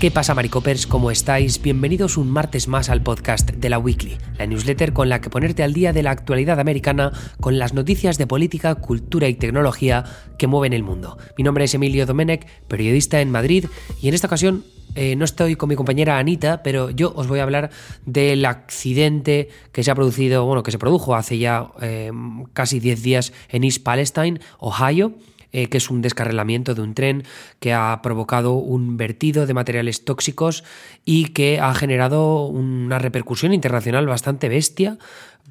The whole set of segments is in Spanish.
¿Qué pasa, Maricopers? ¿Cómo estáis? Bienvenidos un martes más al podcast de la Weekly, la newsletter con la que ponerte al día de la actualidad americana con las noticias de política, cultura y tecnología que mueven el mundo. Mi nombre es Emilio Domenech, periodista en Madrid, y en esta ocasión eh, no estoy con mi compañera Anita, pero yo os voy a hablar del accidente que se ha producido, bueno, que se produjo hace ya eh, casi 10 días en East Palestine, Ohio. Eh, que es un descarrilamiento de un tren que ha provocado un vertido de materiales tóxicos y que ha generado una repercusión internacional bastante bestia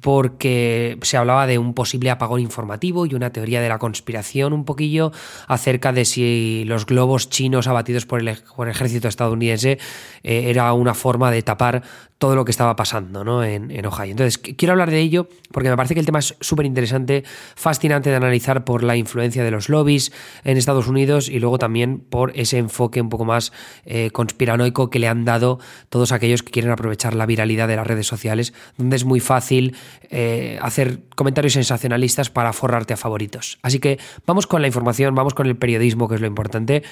porque se hablaba de un posible apagón informativo y una teoría de la conspiración un poquillo acerca de si los globos chinos abatidos por el, ejército estadounidense eh, era una forma de tapar todo lo que estaba pasando ¿no? en, en, Ohio. Entonces, quiero hablar de ello porque me parece que el tema es súper interesante, fascinante de analizar por la influencia de los lobbies en Estados Unidos y luego también por ese enfoque un poco más eh, conspiranoico que le han dado todos aquellos que quieren aprovechar la viralidad de las redes sociales, donde es muy fácil eh, hacer comentarios sensacionalistas para forrarte a favoritos. Así que vamos con la información, vamos con el periodismo, que es lo importante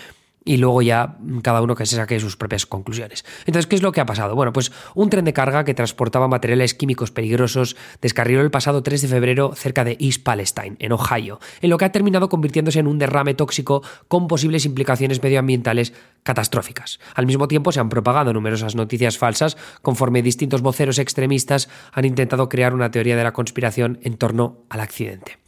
y luego ya cada uno que se saque sus propias conclusiones. Entonces, ¿qué es lo que ha pasado? Bueno, pues un tren de carga que transportaba materiales químicos peligrosos descarriló el pasado 3 de febrero cerca de East Palestine, en Ohio, en lo que ha terminado convirtiéndose en un derrame tóxico con posibles implicaciones medioambientales catastróficas. Al mismo tiempo, se han propagado numerosas noticias falsas conforme distintos voceros extremistas han intentado crear una teoría de la conspiración en torno al accidente.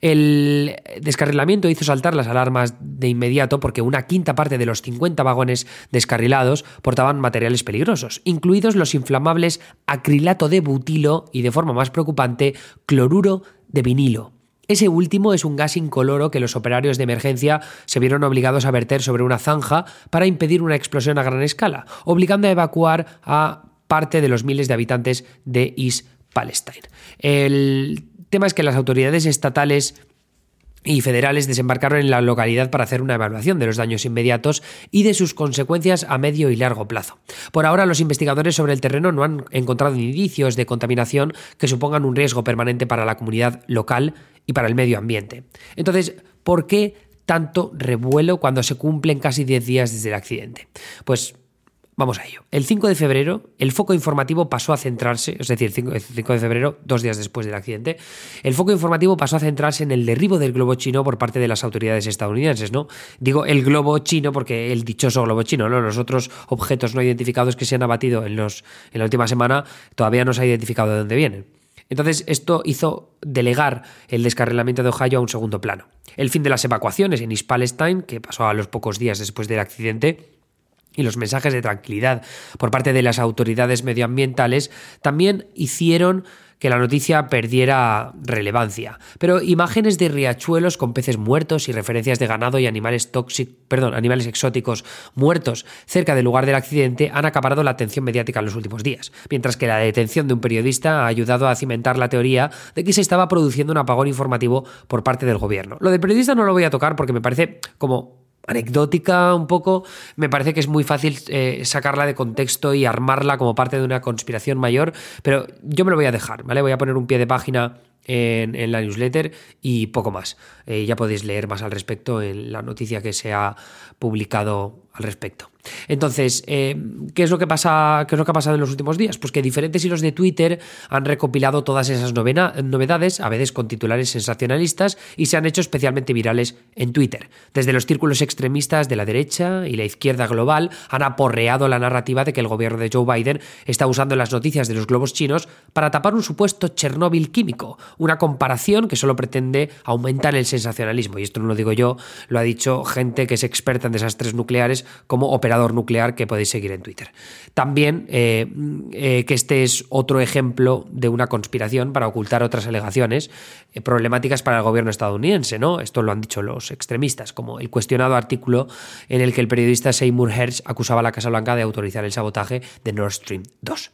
El descarrilamiento hizo saltar las alarmas de inmediato porque una quinta parte de los 50 vagones descarrilados portaban materiales peligrosos, incluidos los inflamables acrilato de butilo y, de forma más preocupante, cloruro de vinilo. Ese último es un gas incoloro que los operarios de emergencia se vieron obligados a verter sobre una zanja para impedir una explosión a gran escala, obligando a evacuar a parte de los miles de habitantes de East Palestine. Tema es que las autoridades estatales y federales desembarcaron en la localidad para hacer una evaluación de los daños inmediatos y de sus consecuencias a medio y largo plazo. Por ahora, los investigadores sobre el terreno no han encontrado indicios de contaminación que supongan un riesgo permanente para la comunidad local y para el medio ambiente. Entonces, ¿por qué tanto revuelo cuando se cumplen casi 10 días desde el accidente? Pues Vamos a ello. El 5 de febrero, el foco informativo pasó a centrarse, es decir, el 5 de febrero, dos días después del accidente, el foco informativo pasó a centrarse en el derribo del globo chino por parte de las autoridades estadounidenses, ¿no? Digo el globo chino porque el dichoso globo chino, ¿no? Los otros objetos no identificados que se han abatido en, los, en la última semana todavía no se ha identificado de dónde vienen. Entonces, esto hizo delegar el descarrilamiento de Ohio a un segundo plano. El fin de las evacuaciones en East Palestine, que pasó a los pocos días después del accidente, y los mensajes de tranquilidad por parte de las autoridades medioambientales también hicieron que la noticia perdiera relevancia. Pero imágenes de riachuelos con peces muertos y referencias de ganado y animales tóxicos, perdón, animales exóticos muertos cerca del lugar del accidente han acaparado la atención mediática en los últimos días, mientras que la detención de un periodista ha ayudado a cimentar la teoría de que se estaba produciendo un apagón informativo por parte del gobierno. Lo del periodista no lo voy a tocar porque me parece como anecdótica un poco, me parece que es muy fácil eh, sacarla de contexto y armarla como parte de una conspiración mayor, pero yo me lo voy a dejar, ¿vale? Voy a poner un pie de página en, la newsletter y poco más. Eh, ya podéis leer más al respecto en la noticia que se ha publicado al respecto. Entonces, eh, ¿qué, es lo que pasa, ¿qué es lo que ha pasado en los últimos días? Pues que diferentes hilos de Twitter han recopilado todas esas novedades, a veces con titulares sensacionalistas, y se han hecho especialmente virales en Twitter. Desde los círculos extremistas de la derecha y la izquierda global han aporreado la narrativa de que el gobierno de Joe Biden está usando las noticias de los globos chinos para tapar un supuesto Chernóbil químico, una comparación que solo pretende aumentar el sensacionalismo. Y esto no lo digo yo, lo ha dicho gente que es experta en desastres nucleares como operador nuclear que podéis seguir en Twitter. También eh, eh, que este es otro ejemplo de una conspiración para ocultar otras alegaciones eh, problemáticas para el gobierno estadounidense, ¿no? Esto lo han dicho los extremistas, como el cuestionado artículo en el que el periodista Seymour Hersh acusaba a la Casa Blanca de autorizar el sabotaje de Nord Stream 2.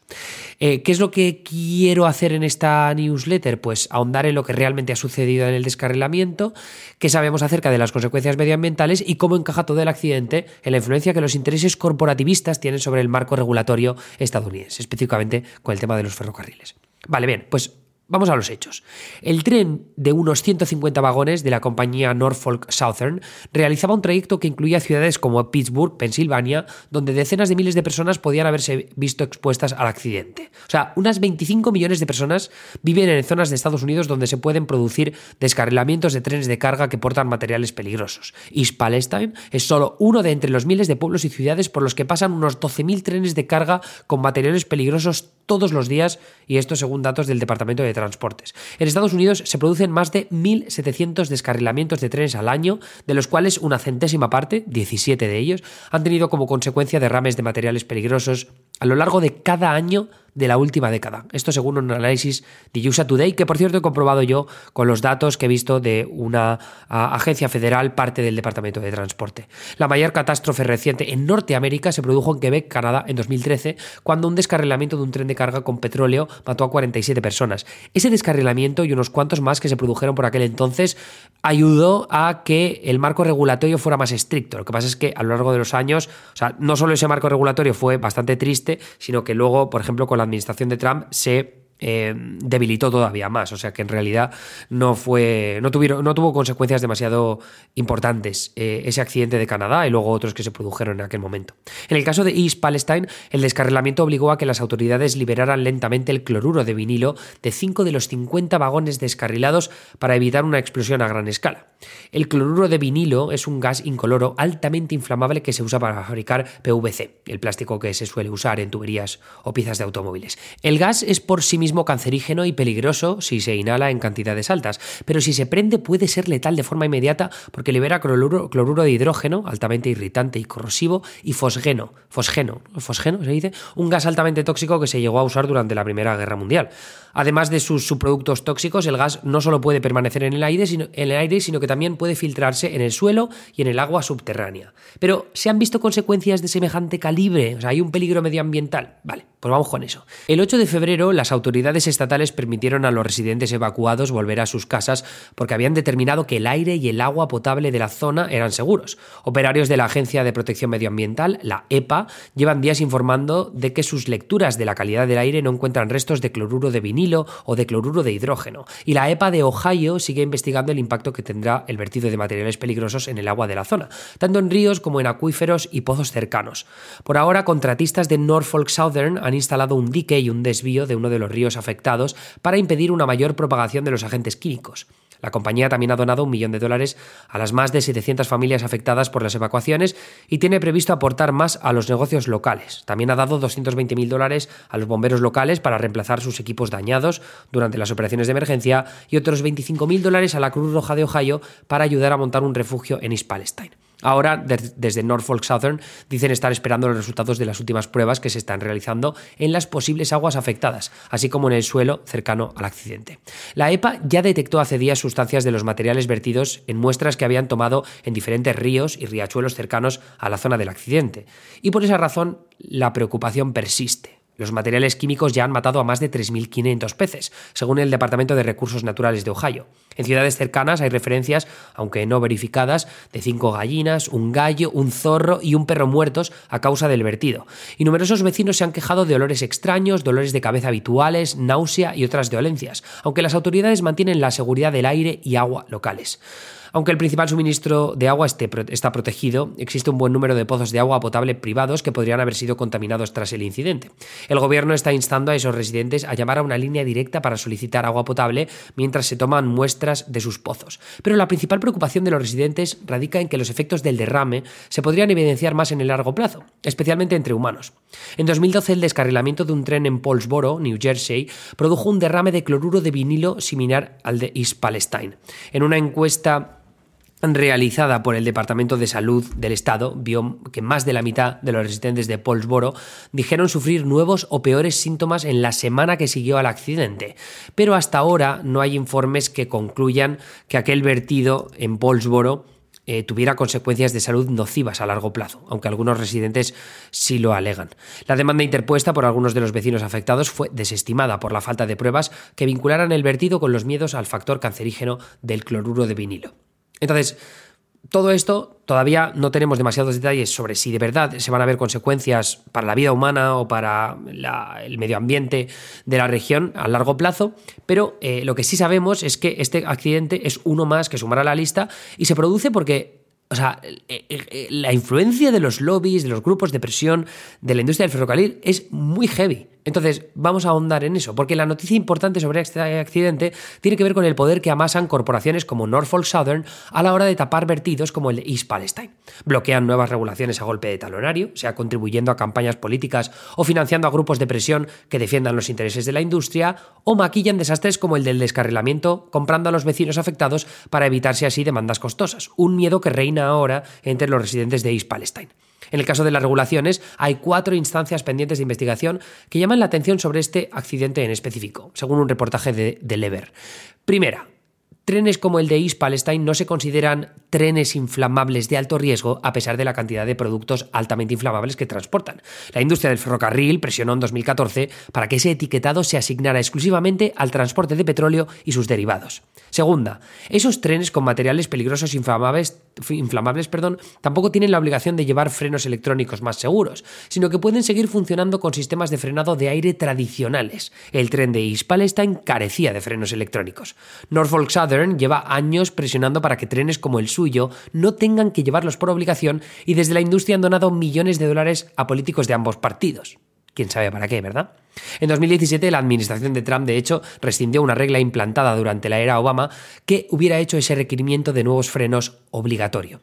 ¿Qué es lo que quiero hacer en esta newsletter? Pues ahondar en lo que realmente ha sucedido en el descarrilamiento, qué sabemos acerca de las consecuencias medioambientales y cómo encaja todo el accidente en la influencia que los intereses corporativistas tienen sobre el marco regulatorio estadounidense, específicamente con el tema de los ferrocarriles. Vale, bien, pues Vamos a los hechos. El tren de unos 150 vagones de la compañía Norfolk Southern realizaba un trayecto que incluía ciudades como Pittsburgh, Pensilvania, donde decenas de miles de personas podían haberse visto expuestas al accidente. O sea, unas 25 millones de personas viven en zonas de Estados Unidos donde se pueden producir descarrilamientos de trenes de carga que portan materiales peligrosos. East Palestine es solo uno de entre los miles de pueblos y ciudades por los que pasan unos 12.000 trenes de carga con materiales peligrosos todos los días, y esto según datos del Departamento de transportes. En Estados Unidos se producen más de 1.700 descarrilamientos de trenes al año, de los cuales una centésima parte, 17 de ellos, han tenido como consecuencia derrames de materiales peligrosos a lo largo de cada año de la última década. Esto según un análisis de USA Today, que por cierto he comprobado yo con los datos que he visto de una agencia federal, parte del Departamento de Transporte. La mayor catástrofe reciente en Norteamérica se produjo en Quebec, Canadá, en 2013, cuando un descarrilamiento de un tren de carga con petróleo mató a 47 personas. Ese descarrilamiento y unos cuantos más que se produjeron por aquel entonces ayudó a que el marco regulatorio fuera más estricto. Lo que pasa es que a lo largo de los años, o sea, no solo ese marco regulatorio fue bastante triste, sino que luego, por ejemplo, con la administración de Trump se eh, debilitó todavía más. O sea que en realidad no fue. no tuvieron, no tuvo consecuencias demasiado importantes eh, ese accidente de Canadá y luego otros que se produjeron en aquel momento. En el caso de East Palestine, el descarrilamiento obligó a que las autoridades liberaran lentamente el cloruro de vinilo de cinco de los 50 vagones descarrilados para evitar una explosión a gran escala. El cloruro de vinilo es un gas incoloro altamente inflamable que se usa para fabricar PVC, el plástico que se suele usar en tuberías o piezas de automóviles. El gas es por sí mismo cancerígeno y peligroso si se inhala en cantidades altas, pero si se prende puede ser letal de forma inmediata porque libera cloruro, de hidrógeno, altamente irritante y corrosivo, y fosgeno, fosgeno, fosgeno se dice, un gas altamente tóxico que se llegó a usar durante la Primera Guerra Mundial. Además de sus subproductos tóxicos, el gas no solo puede permanecer en el aire, sino, en el aire, sino que también puede filtrarse en el suelo y en el agua subterránea. Pero, ¿se han visto consecuencias de semejante calibre? O sea, ¿hay un peligro medioambiental? Vale, pues vamos con eso. El 8 de febrero, las autoridades estatales permitieron a los residentes evacuados volver a sus casas porque habían determinado que el aire y el agua potable de la zona eran seguros. Operarios de la Agencia de Protección Medioambiental, la EPA, llevan días informando de que sus lecturas de la calidad del aire no encuentran restos de cloruro de vinilo o de cloruro de hidrógeno. Y la EPA de Ohio sigue investigando el impacto que tendrá el vertido de materiales peligrosos en el agua de la zona, tanto en ríos como en acuíferos y pozos cercanos. Por ahora, contratistas de Norfolk Southern han instalado un dique y un desvío de uno de los ríos afectados para impedir una mayor propagación de los agentes químicos. La compañía también ha donado un millón de dólares a las más de 700 familias afectadas por las evacuaciones y tiene previsto aportar más a los negocios locales. También ha dado 220.000 dólares a los bomberos locales para reemplazar sus equipos dañados durante las operaciones de emergencia y otros 25.000 dólares a la Cruz Roja de Ohio para ayudar a montar un refugio en East Palestine. Ahora, desde Norfolk Southern, dicen estar esperando los resultados de las últimas pruebas que se están realizando en las posibles aguas afectadas, así como en el suelo cercano al accidente. La EPA ya detectó hace días sustancias de los materiales vertidos en muestras que habían tomado en diferentes ríos y riachuelos cercanos a la zona del accidente, y por esa razón la preocupación persiste. Los materiales químicos ya han matado a más de 3.500 peces, según el Departamento de Recursos Naturales de Ohio. En ciudades cercanas hay referencias, aunque no verificadas, de cinco gallinas, un gallo, un zorro y un perro muertos a causa del vertido. Y numerosos vecinos se han quejado de olores extraños, dolores de cabeza habituales, náusea y otras dolencias, aunque las autoridades mantienen la seguridad del aire y agua locales. Aunque el principal suministro de agua está protegido, existe un buen número de pozos de agua potable privados que podrían haber sido contaminados tras el incidente. El gobierno está instando a esos residentes a llamar a una línea directa para solicitar agua potable mientras se toman muestras de sus pozos. Pero la principal preocupación de los residentes radica en que los efectos del derrame se podrían evidenciar más en el largo plazo, especialmente entre humanos. En 2012 el descarrilamiento de un tren en Paulsboro, New Jersey, produjo un derrame de cloruro de vinilo similar al de East Palestine. En una encuesta realizada por el Departamento de Salud del Estado vio que más de la mitad de los residentes de Paulsboro dijeron sufrir nuevos o peores síntomas en la semana que siguió al accidente, pero hasta ahora no hay informes que concluyan que aquel vertido en Paulsboro eh, tuviera consecuencias de salud nocivas a largo plazo, aunque algunos residentes sí lo alegan. La demanda interpuesta por algunos de los vecinos afectados fue desestimada por la falta de pruebas que vincularan el vertido con los miedos al factor cancerígeno del cloruro de vinilo. Entonces, Todo esto todavía no tenemos demasiados detalles sobre si de verdad se van a ver consecuencias para la vida humana o para el medio ambiente de la región a largo plazo, pero eh, lo que sí sabemos es que este accidente es uno más que sumar a la lista y se produce porque o sea, la influencia de los lobbies, de los grupos de presión de la industria del ferrocarril es muy heavy. Entonces, vamos a ahondar en eso, porque la noticia importante sobre este accidente tiene que ver con el poder que amasan corporaciones como Norfolk Southern a la hora de tapar vertidos como el East Palestine. Bloquean nuevas regulaciones a golpe de talonario, sea contribuyendo a campañas políticas o financiando a grupos de presión que defiendan los intereses de la industria, o maquillan desastres como el del descarrilamiento, comprando a los vecinos afectados para evitarse así demandas costosas, un miedo que reina ahora entre los residentes de East Palestine. En el caso de las regulaciones, hay cuatro instancias pendientes de investigación que llaman la atención sobre este accidente en específico, según un reportaje de, de Lever. Primera, trenes como el de East Palestine no se consideran trenes inflamables de alto riesgo a pesar de la cantidad de productos altamente inflamables que transportan. La industria del ferrocarril presionó en 2014 para que ese etiquetado se asignara exclusivamente al transporte de petróleo y sus derivados. Segunda, esos trenes con materiales peligrosos inflamables, inflamables perdón, tampoco tienen la obligación de llevar frenos electrónicos más seguros, sino que pueden seguir funcionando con sistemas de frenado de aire tradicionales. El tren de East Palestine carecía de frenos electrónicos. Norfolk Southern lleva años presionando para que trenes como el suyo no tengan que llevarlos por obligación y desde la industria han donado millones de dólares a políticos de ambos partidos. Quién sabe para qué, ¿verdad? En 2017 la administración de Trump, de hecho, rescindió una regla implantada durante la era Obama que hubiera hecho ese requerimiento de nuevos frenos obligatorio.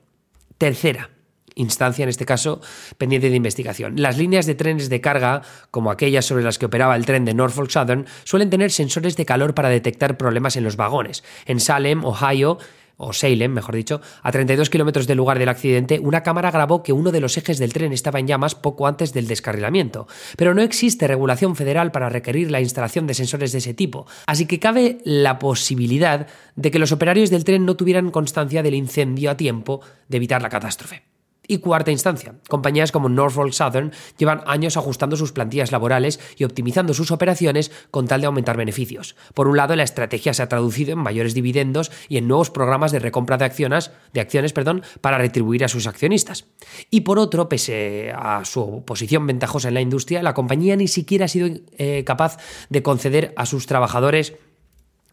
Tercera, instancia en este caso pendiente de investigación. Las líneas de trenes de carga, como aquellas sobre las que operaba el tren de Norfolk Southern, suelen tener sensores de calor para detectar problemas en los vagones. En Salem, Ohio, o Salem, mejor dicho, a 32 kilómetros del lugar del accidente, una cámara grabó que uno de los ejes del tren estaba en llamas poco antes del descarrilamiento. Pero no existe regulación federal para requerir la instalación de sensores de ese tipo, así que cabe la posibilidad de que los operarios del tren no tuvieran constancia del incendio a tiempo de evitar la catástrofe. Y cuarta instancia, compañías como Norfolk Southern llevan años ajustando sus plantillas laborales y optimizando sus operaciones con tal de aumentar beneficios. Por un lado, la estrategia se ha traducido en mayores dividendos y en nuevos programas de recompra de acciones, de acciones perdón, para retribuir a sus accionistas. Y por otro, pese a su posición ventajosa en la industria, la compañía ni siquiera ha sido eh, capaz de conceder a sus trabajadores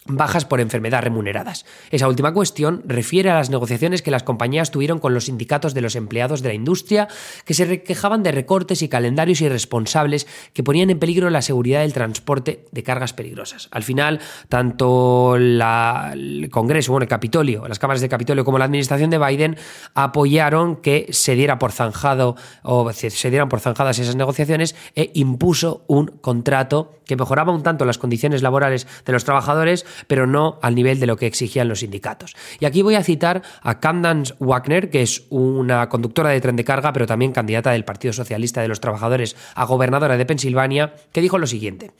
bajas por enfermedad remuneradas. Esa última cuestión refiere a las negociaciones que las compañías tuvieron con los sindicatos de los empleados de la industria, que se quejaban de recortes y calendarios irresponsables que ponían en peligro la seguridad del transporte de cargas peligrosas. Al final, tanto el Congreso, bueno, el Capitolio, las cámaras de Capitolio como la administración de Biden apoyaron que se diera por zanjado o se dieran por zanjadas esas negociaciones e impuso un contrato que mejoraba un tanto las condiciones laborales de los trabajadores, pero no al nivel de lo que exigían los sindicatos. Y aquí voy a citar a Candance Wagner, que es una conductora de tren de carga, pero también candidata del Partido Socialista de los Trabajadores a gobernadora de Pensilvania, que dijo lo siguiente.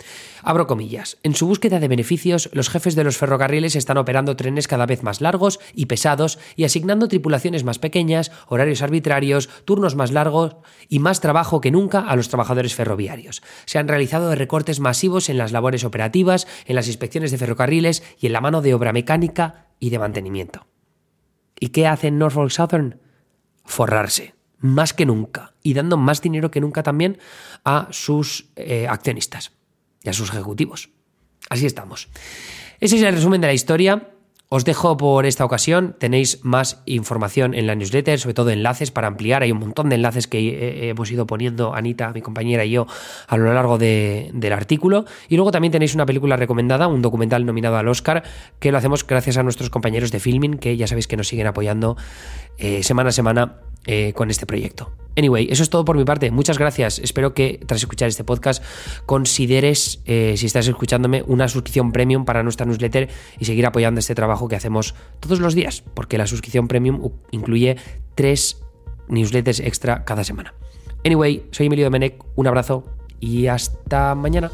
Abro comillas. En su búsqueda de beneficios, los jefes de los ferrocarriles están operando trenes cada vez más largos y pesados y asignando tripulaciones más pequeñas, horarios arbitrarios, turnos más largos y más trabajo que nunca a los trabajadores ferroviarios. Se han realizado recortes masivos en las labores operativas, en las inspecciones de ferrocarriles, y en la mano de obra mecánica y de mantenimiento. ¿Y qué hace Norfolk Southern? Forrarse, más que nunca, y dando más dinero que nunca también a sus eh, accionistas y a sus ejecutivos. Así estamos. Ese es el resumen de la historia. Os dejo por esta ocasión, tenéis más información en la newsletter, sobre todo enlaces para ampliar, hay un montón de enlaces que hemos ido poniendo Anita, mi compañera y yo a lo largo del artículo. Y luego también tenéis una película recomendada, un documental nominado al Oscar, que lo hacemos gracias a nuestros compañeros de Filming, que ya sabéis que nos siguen apoyando eh, semana a semana eh, con este proyecto. Anyway, eso es todo por mi parte. Muchas gracias. Espero que tras escuchar este podcast consideres, eh, si estás escuchándome, una suscripción premium para nuestra newsletter y seguir apoyando este trabajo que hacemos todos los días, porque la suscripción premium incluye tres newsletters extra cada semana. Anyway, soy Emilio Domenech, un abrazo y hasta mañana.